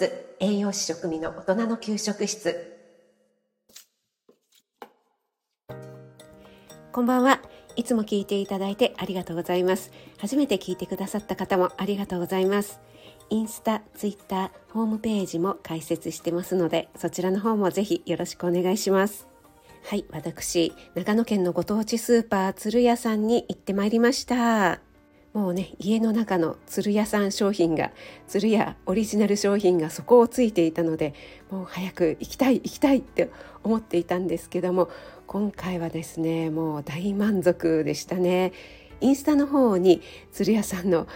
ス栄養士食味の大人の給食室。こんばんは。いつも聞いていただいてありがとうございます。初めて聞いてくださった方もありがとうございます。インスタ、ツイッター、ホームページも開設してますのでそちらの方もぜひよろしくお願いします。はい私長野県のご当地スーパー鶴屋さんに行ってまいりました。もうね家の中の鶴屋さん商品が鶴屋オリジナル商品が底をついていたのでもう早く行きたい行きたいって思っていたんですけども今回はですねもう大満足でしたね。インスタの方に鶴屋さんの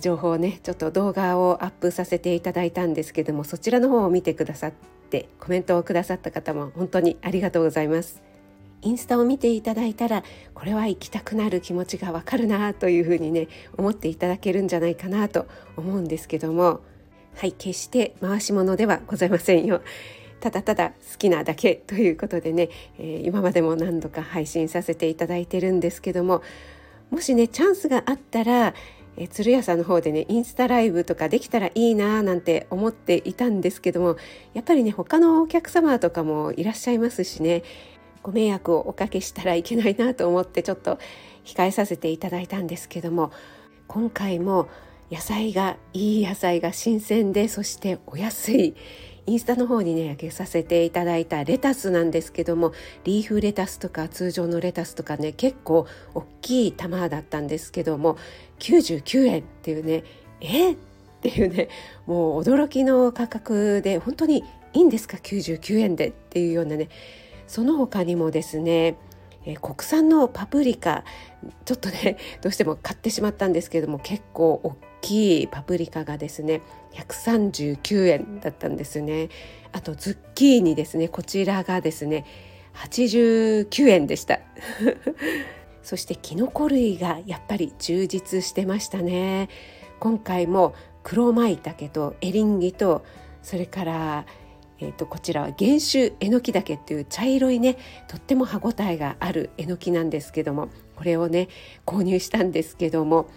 情報をねちょっと動画をアップさせていただいたんですけどもそちらの方を見てくださってコメントをくださった方も本当にありがとうございます。インスタを見ていただいたらこれは行きたくなる気持ちがわかるなというふうにね思っていただけるんじゃないかなと思うんですけどもはい決して回し物ではございませんよ。ただただ好きなだけということでね、えー、今までも何度か配信させていただいてるんですけどももしねチャンスがあったらえ鶴屋さんの方でねインスタライブとかできたらいいななんて思っていたんですけどもやっぱりね他のお客様とかもいらっしゃいますしねご迷惑をおかけしたらいけないなと思ってちょっと控えさせていただいたんですけども今回も野菜がいい野菜が新鮮でそしてお安い。インスタの方にね上げさせていただいたレタスなんですけどもリーフレタスとか通常のレタスとかね結構大きい玉だったんですけども99円っていうねえ？っていうねもう驚きの価格で本当にいいんですか？99円でっていうようなねその他にもですねえ国産のパプリカちょっとね どうしても買ってしまったんですけども結構大きいパプリカがですね139円だったんですね。あとズッキーニですねこちらがですね89円でした。そしてキノコ類がやっぱり充実してましたね。今回も黒舞茸とエリンギとそれからえーと、こちらは原種えのき茸っていう茶色いねとっても歯ごたえがあるえのきなんですけどもこれをね購入したんですけども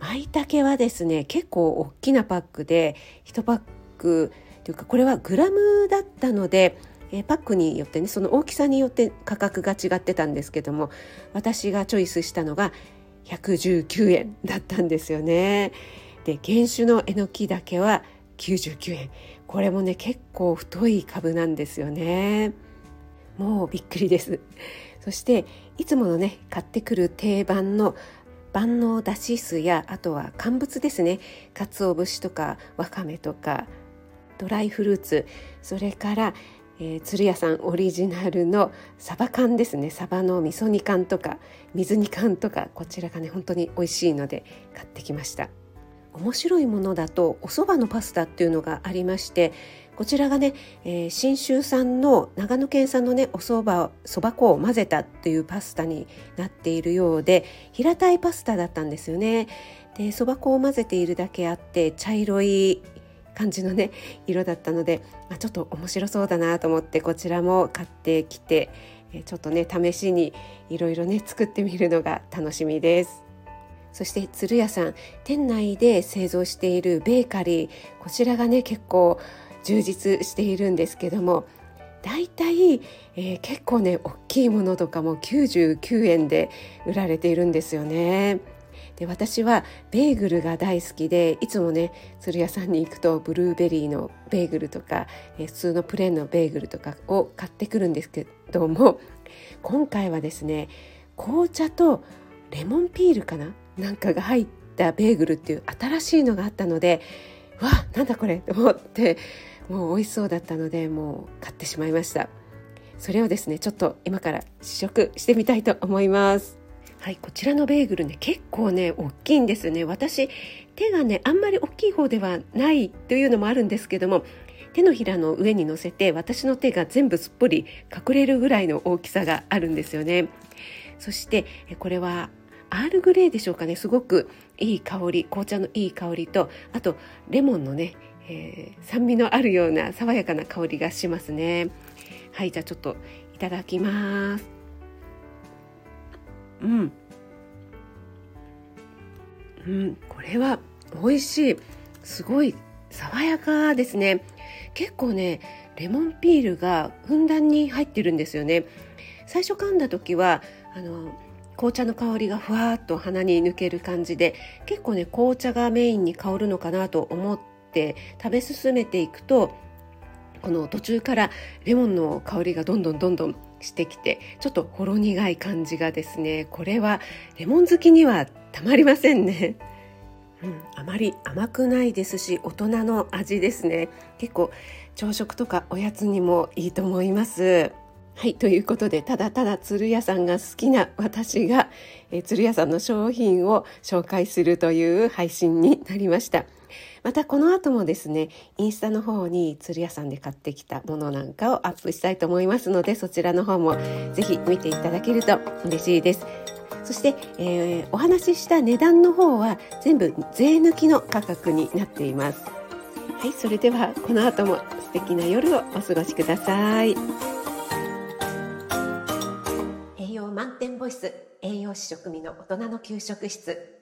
舞茸はですね結構大きなパックで1パックというかこれはグラムだったのでえパックによってねその大きさによって価格が違ってたんですけども私がチョイスしたのが119円だったんですよね。で原種のえのきだけは99円。これもね結構太い株なんですよね。もうびっくりです。そしていつものね買ってくる定番の万能だし酢やあとは乾物ですね。鰹節とかわかめとかドライフルーツ。それからえー、鶴屋さんオリジナルのサバ缶ですね。サバの味噌煮缶とか水煮缶とかこちらがね本当に美味しいので買ってきました。面白いものだとお蕎麦のパスタっていうのがありましてこちらがね、えー、信州産の長野県産のねお蕎麦そば粉を混ぜたっていうパスタになっているようで平たいパスタだったんですよね。でそば粉を混ぜているだけあって茶色い感じのね色だったので、まあ、ちょっと面白そうだなと思ってこちらも買ってきてちょっとね試しにいろいろね作ってみるのが楽しみです。そして鶴屋さん店内で製造しているベーカリーこちらがね結構充実しているんですけどもだいたい、えー、結構ね大きいものとかも99円で売られているんですよね。で私はベーグルが大好きでいつもね鶴屋さんに行くとブルーベリーのベーグルとか、えー、普通のプレーンのベーグルとかを買ってくるんですけども今回はですね紅茶とレモンピールかななんかが入ったベーグルっていう新しいのがあったのでわなんだこれと思ってもう美味しそうだったのでもう買ってしまいました。それをですねちょっと今から試食してみたいと思います。はいこちらのベーグルね結構ね大きいんですね。私手がねあんまり大きい方ではないというのもあるんですけども手のひらの上に乗せて私の手が全部すっぽり隠れるぐらいの大きさがあるんですよね。そしてこれはアールグレーでしょうかね。すごくいい香り紅茶のいい香りとあとレモンのね、えー、酸味のあるような爽やかな香りがしますね。はいじゃあちょっといただきます。うん。うんこれは美味しい。すごい爽やかですね。結構ねレモンピールがふんだんに入ってるんですよね。最初噛んだ時はあの紅茶の香りがふわっと鼻に抜ける感じで結構ね紅茶がメインに香るのかなと思って食べ進めていくとこの途中からレモンの香りがどんどんどんどんしてきてちょっとほろ苦い感じがですねこれはレモン好きにはたまりませんね。うん、あまり甘くないですし大人の味ですね結構朝食とかおやつにもいいと思いますはいということでただただ鶴屋さんが好きな私が、え鶴屋さんの商品を紹介するという配信になりました。またこの後もですねインスタの方に鶴屋さんで買ってきたものなんかをアップしたいと思いますのでそちらの方もぜひ見ていただけると嬉しいです。そして、えー、お話しした値段の方は全部税抜きの価格になっています。はいそれではこの後も素敵な夜をお過ごしください。栄養満点ボイス栄養士食味の大人の給食室。